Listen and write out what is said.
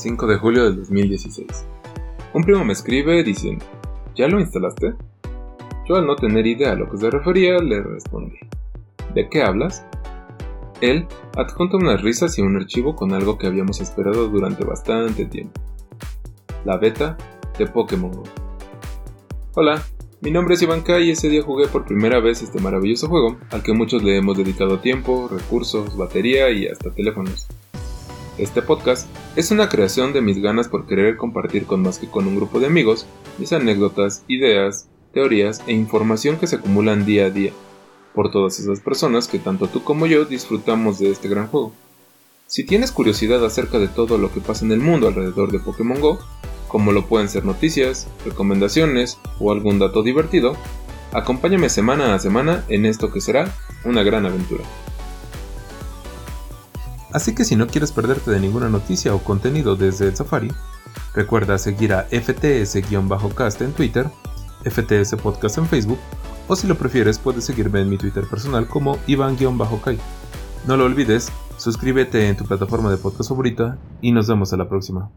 5 de julio del 2016. Un primo me escribe diciendo, ¿ya lo instalaste? Yo al no tener idea a lo que se refería le respondí, ¿de qué hablas? Él adjunta unas risas y un archivo con algo que habíamos esperado durante bastante tiempo. La beta de Pokémon. Hola, mi nombre es Ivanka y ese día jugué por primera vez este maravilloso juego, al que muchos le hemos dedicado tiempo, recursos, batería y hasta teléfonos. Este podcast es una creación de mis ganas por querer compartir con más que con un grupo de amigos mis anécdotas, ideas, teorías e información que se acumulan día a día, por todas esas personas que tanto tú como yo disfrutamos de este gran juego. Si tienes curiosidad acerca de todo lo que pasa en el mundo alrededor de Pokémon Go, como lo pueden ser noticias, recomendaciones o algún dato divertido, acompáñame semana a semana en esto que será una gran aventura. Así que si no quieres perderte de ninguna noticia o contenido desde el Safari, recuerda seguir a FTS-cast en Twitter, FTS Podcast en Facebook, o si lo prefieres puedes seguirme en mi Twitter personal como Iván-Kai. No lo olvides, suscríbete en tu plataforma de podcast favorita y nos vemos a la próxima.